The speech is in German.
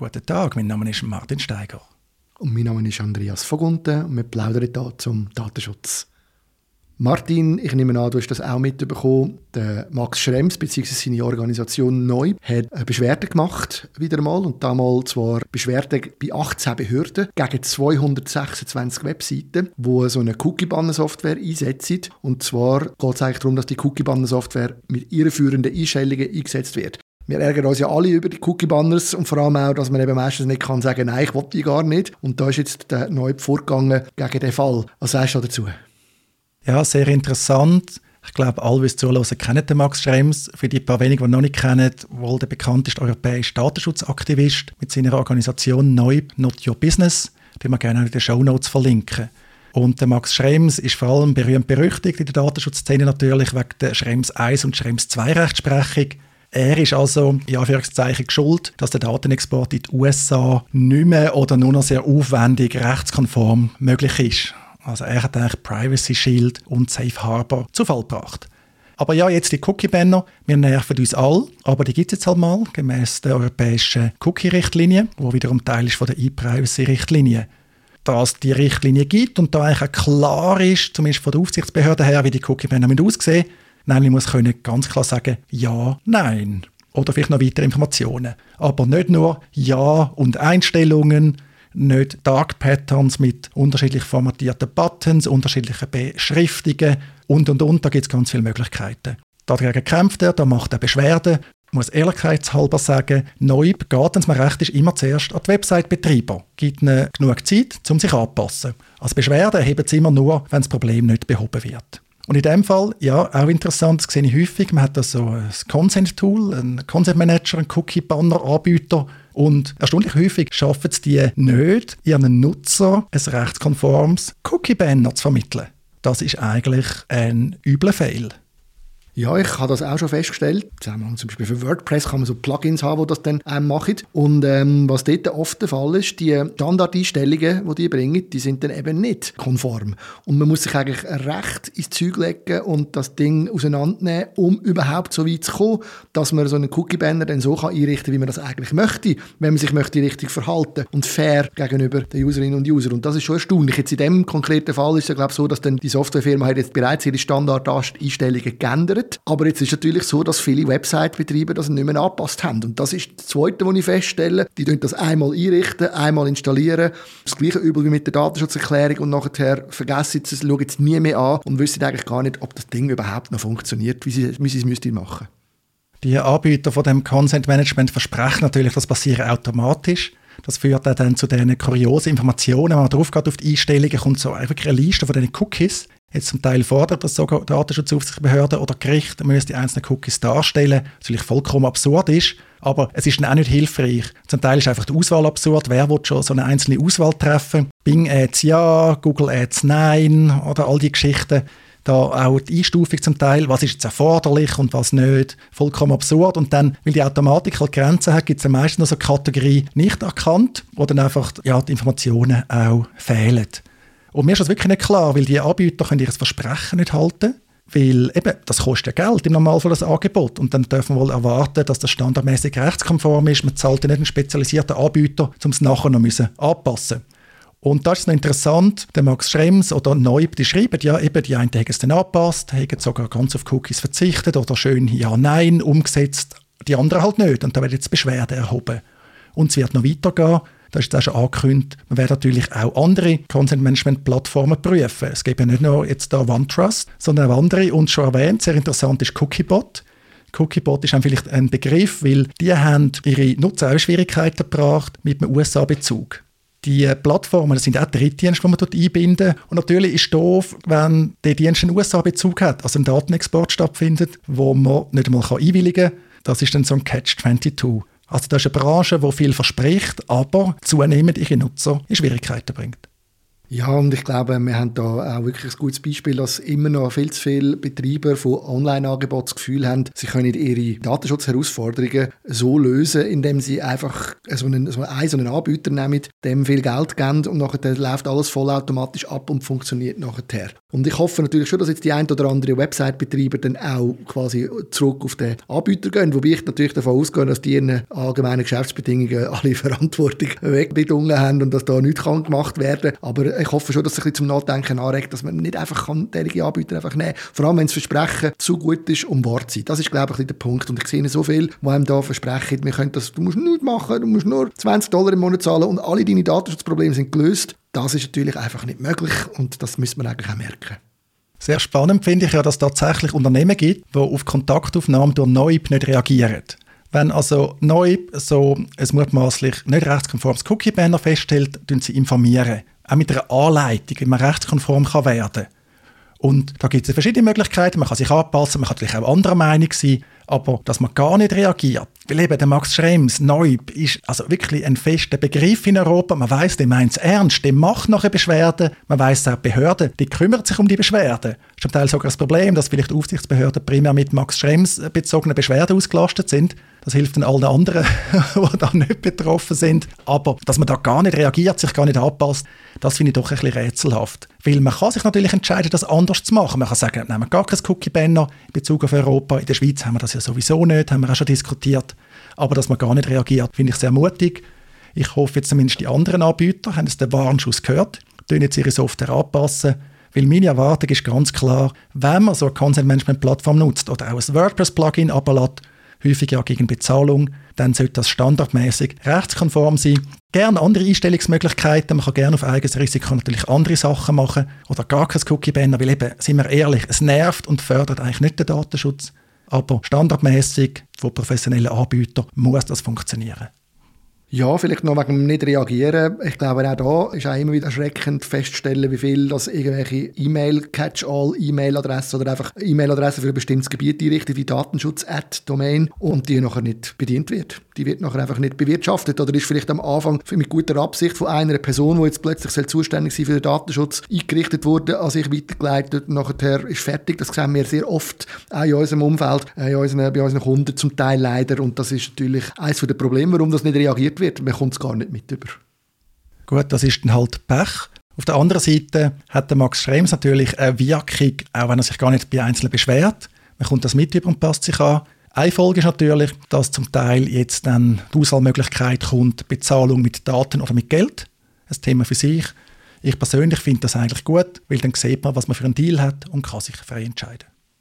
Guten Tag, mein Name ist Martin Steiger. Und mein Name ist Andreas Vogunten und wir plaudern hier zum Datenschutz. Martin, ich nehme an, du hast das auch mitbekommen. Der Max Schrems bzw. seine Organisation Neu hat eine Beschwerde gemacht, wieder mal. Und damals zwar Beschwerde bei 18 Behörden gegen 226 Webseiten, die so eine Cookie-Banner-Software einsetzen. Und zwar geht es eigentlich darum, dass die Cookie-Banner-Software mit irreführenden Einstellungen eingesetzt wird. Wir ärgern uns ja alle über die Cookie-Banners und vor allem auch, dass man eben meistens nicht kann sagen, nein, ich will die gar nicht. Und da ist jetzt der Neu vorgegangen gegen den Fall. Was sagst du dazu? Ja, sehr interessant. Ich glaube, alle, die zuhören, kennen den Max Schrems. Für die paar wenigen, die noch nicht kennen, wohl der bekannteste europäische Datenschutzaktivist mit seiner Organisation Neu Not Your Business, die wir gerne in den Show Notes verlinken. Und der Max Schrems ist vor allem berühmt berüchtigt in der Datenschutzszene natürlich wegen der Schrems 1 und Schrems 2 Rechtsprechung. Er ist also in Anführungszeichen schuld, dass der Datenexport in die USA nicht mehr oder nur noch sehr aufwendig rechtskonform möglich ist. Also er hat eigentlich Privacy Shield und Safe Harbor zu Fall gebracht. Aber ja, jetzt die Cookie-Banner, wir nerven uns alle, aber die gibt es jetzt halt mal, gemäß der europäischen Cookie-Richtlinie, wo wiederum Teil ist von der E-Privacy-Richtlinie. Da es die Richtlinie gibt und da eigentlich auch klar ist, zumindest von der Aufsichtsbehörde her, wie die Cookie-Banner aussehen Nämlich muss können ganz klar sagen, ja, nein. Oder vielleicht noch weitere Informationen. Aber nicht nur Ja und Einstellungen, nicht Dark Patterns mit unterschiedlich formatierten Buttons, unterschiedlichen Beschriftungen und und und. Da gibt es ganz viele Möglichkeiten. Dagegen kämpft er, da macht er Beschwerden. Ich muss ehrlichkeitshalber sagen, neu geht, wenn es mir recht ist, immer zuerst an die Website-Betreiber. Gibt ihnen genug Zeit, um sich anzupassen. Als Beschwerden erheben sie immer nur, wenn das Problem nicht behoben wird. Und in dem Fall, ja, auch interessant, das sehe ich häufig, man hat da so ein Consent-Tool, ein Consent-Manager, ein Cookie-Banner-Anbieter, und erstaunlich häufig schaffen es die nicht, ihren Nutzer ein rechtskonformes Cookie-Banner zu vermitteln. Das ist eigentlich ein übler Fail. Ja, ich habe das auch schon festgestellt. Zum Beispiel für WordPress kann man so Plugins haben, die das dann ähm, machen. Und ähm, was dort oft der Fall ist, die Standardeinstellungen, die die bringen, die sind dann eben nicht konform. Und man muss sich eigentlich recht ins Zeug legen und das Ding auseinandernehmen, um überhaupt so weit zu kommen, dass man so einen Cookie-Banner dann so kann einrichten kann, wie man das eigentlich möchte, wenn man sich möchte richtig verhalten und fair gegenüber den Userinnen und Usern. Und das ist schon erstaunlich. Jetzt in dem konkreten Fall ist es glaube ich, so, dass dann die Softwarefirma hat jetzt bereits ihre Standardeinstellungen geändert hat. Aber jetzt ist es natürlich so, dass viele Website-Betreiber das nicht mehr angepasst haben. Und das ist das Zweite, was ich feststelle. Die tun das einmal einrichten, einmal installieren. Das gleiche Übel wie mit der Datenschutzerklärung und nachher vergessen sie es, schauen es nie mehr an und wissen eigentlich gar nicht, ob das Ding überhaupt noch funktioniert, wie sie, wie sie es müssten machen. Die Anbieter von dem Consent Management versprechen natürlich, das passiert automatisch. Das führt dann zu diesen kuriosen Informationen. Wenn man drauf geht auf die Einstellungen, kommt so einfach eine Liste von diesen Cookies jetzt zum Teil fordert, dass sogar Datenschutzaufsichtsbehörden oder Gericht die einzelnen Cookies darstellen, was natürlich vollkommen absurd ist, aber es ist dann auch nicht hilfreich. Zum Teil ist einfach die Auswahl absurd. Wer will schon so eine einzelne Auswahl treffen? Bing Ads ja, Google Ads nein oder all die Geschichten. Da auch die Einstufung zum Teil, was ist jetzt erforderlich und was nicht, vollkommen absurd. Und dann, weil die Automatik halt Grenzen hat, gibt es meistens noch so eine Kategorie nicht erkannt, wo dann einfach ja, die Informationen auch fehlen. Und mir ist das wirklich nicht klar, weil die Anbieter können ihr Versprechen nicht halten. Weil eben, das kostet ja Geld im Normalfall das Angebot. Und dann dürfen wir wohl erwarten, dass das standardmäßig rechtskonform ist. Man zahlt ja nicht einen spezialisierten Anbieter, um es nachher noch müssen anpassen und da ist noch interessant, der Max Schrems oder Neub, die schreiben ja eben, die einen haben es dann angepasst, haben sogar ganz auf Cookies verzichtet oder schön Ja-Nein umgesetzt, die anderen halt nicht. Und da wird jetzt Beschwerde erhoben. Und es wird noch weitergehen. Da ist auch schon angekündigt, man wird natürlich auch andere Content-Management-Plattformen prüfen. Es gibt ja nicht nur jetzt da OneTrust, sondern auch andere. Und schon erwähnt, sehr interessant ist Cookiebot. Cookiebot ist vielleicht ein Begriff, weil die haben ihre Nutzer auch Schwierigkeiten gebracht mit einem USA-Bezug. Die Plattformen das sind auch Drittdienste, die man dort einbinden Und natürlich ist es doof, wenn der Dienst einen USA-Bezug hat, also ein Datenexport stattfindet, wo man nicht einmal einwilligen kann. Das ist dann so ein Catch-22. Also das ist eine Branche, die viel verspricht, aber zunehmend ihre Nutzer in Schwierigkeiten bringt. Ja, und ich glaube, wir haben da auch wirklich ein gutes Beispiel, dass immer noch viel zu viele Betreiber von Online-Angeboten das Gefühl haben, sie können ihre Datenschutzherausforderungen so lösen, indem sie einfach so einen, so einen, so einen Anbieter nehmen, dem viel Geld geben und nachher läuft alles vollautomatisch ab und funktioniert nachher. Und ich hoffe natürlich schon, dass jetzt die ein oder andere Website-Betreiber dann auch quasi zurück auf den Anbieter gehen, wobei ich natürlich davon ausgehe, dass die ihren allgemeinen Geschäftsbedingungen alle Verantwortung wegbedungen haben und dass da nichts gemacht werden kann. Aber ich hoffe schon, dass es ein bisschen zum Nachdenken anregt, dass man nicht einfach kann, Anbieter einfach nehmen kann. Vor allem, wenn das Versprechen zu gut ist, um wahr zu sein. Das ist, glaube ich, der Punkt. Und ich sehe so viel, die einem da versprechen, wir können das, du musst nichts machen, du musst nur 20 Dollar im Monat zahlen und alle deine Datenschutzprobleme sind gelöst. Das ist natürlich einfach nicht möglich und das müsste man eigentlich auch merken. Sehr spannend finde ich ja, dass es tatsächlich Unternehmen gibt, die auf Kontaktaufnahmen durch Neub nicht reagieren. Wenn also neu so ein mutmaßlich nicht rechtskonformes Cookie-Banner feststellt, informieren sie. Auch mit einer Anleitung, wie man rechtskonform kann werden kann. Und da gibt es verschiedene Möglichkeiten. Man kann sich anpassen, man kann natürlich auch anderer Meinung sein, aber dass man gar nicht reagiert. Weil eben der Max Schrems, Neub, ist also wirklich ein fester Begriff in Europa. Man weiß, der meint es ernst, der macht nachher Beschwerden. Man weiß auch, die Behörden, die kümmern sich um die Beschwerden. Das ist zum Teil sogar das Problem, dass vielleicht Aufsichtsbehörden primär mit Max Schrems bezogenen Beschwerden ausgelastet sind. Das hilft dann allen anderen, die da nicht betroffen sind. Aber dass man da gar nicht reagiert, sich gar nicht anpasst, das finde ich doch ein bisschen rätselhaft. Weil man kann sich natürlich entscheiden, das anders zu machen. Man kann sagen, nehmen wir gar kein Cookie-Banner in Bezug auf Europa. In der Schweiz haben wir das ja sowieso nicht, haben wir auch schon diskutiert. Aber dass man gar nicht reagiert, finde ich sehr mutig. Ich hoffe jetzt zumindest die anderen Anbieter haben jetzt den Warnschuss gehört, tun jetzt ihre Software anpassen. Weil meine Erwartung ist ganz klar, wenn man so eine Content-Management-Plattform nutzt oder auch ein WordPress-Plugin ablässt, häufig ja gegen Bezahlung, dann sollte das standardmäßig rechtskonform sein. Gerne andere Einstellungsmöglichkeiten, man kann gerne auf eigenes Risiko natürlich andere Sachen machen oder gar kein Cookie-Banner, weil eben, sind wir ehrlich, es nervt und fördert eigentlich nicht den Datenschutz, aber standardmäßig von professionellen Anbietern muss das funktionieren. Ja, vielleicht noch wegen dem nicht reagieren. Ich glaube, auch da ist auch immer wieder erschreckend festzustellen, wie viel das irgendwelche E-Mail-Catch-all, E-Mail-Adressen oder einfach E-Mail-Adressen für ein bestimmtes Gebiet einrichten, wie Datenschutz-Domain und die nachher nicht bedient wird. Die wird nachher einfach nicht bewirtschaftet oder ist vielleicht am Anfang mit guter Absicht von einer Person, die jetzt plötzlich zuständig sein für den Datenschutz, eingerichtet wurde, an sich weitergeleitet und nachher ist fertig. Das sehen wir sehr oft auch in unserem Umfeld, in unseren, bei unseren Kunden zum Teil leider und das ist natürlich eines der Probleme, warum das nicht reagiert wird. Man kommt es gar nicht mit über. Gut, das ist dann halt Pech. Auf der anderen Seite hat der Max Schrems natürlich eine Wirkung, auch wenn er sich gar nicht bei Einzelnen beschwert. Man kommt das mit über und passt sich an. Eine Folge ist natürlich, dass zum Teil jetzt dann die Auswahlmöglichkeit kommt, Bezahlung mit Daten oder mit Geld. Ein Thema für sich. Ich persönlich finde das eigentlich gut, weil dann sieht man, was man für einen Deal hat und kann sich frei entscheiden.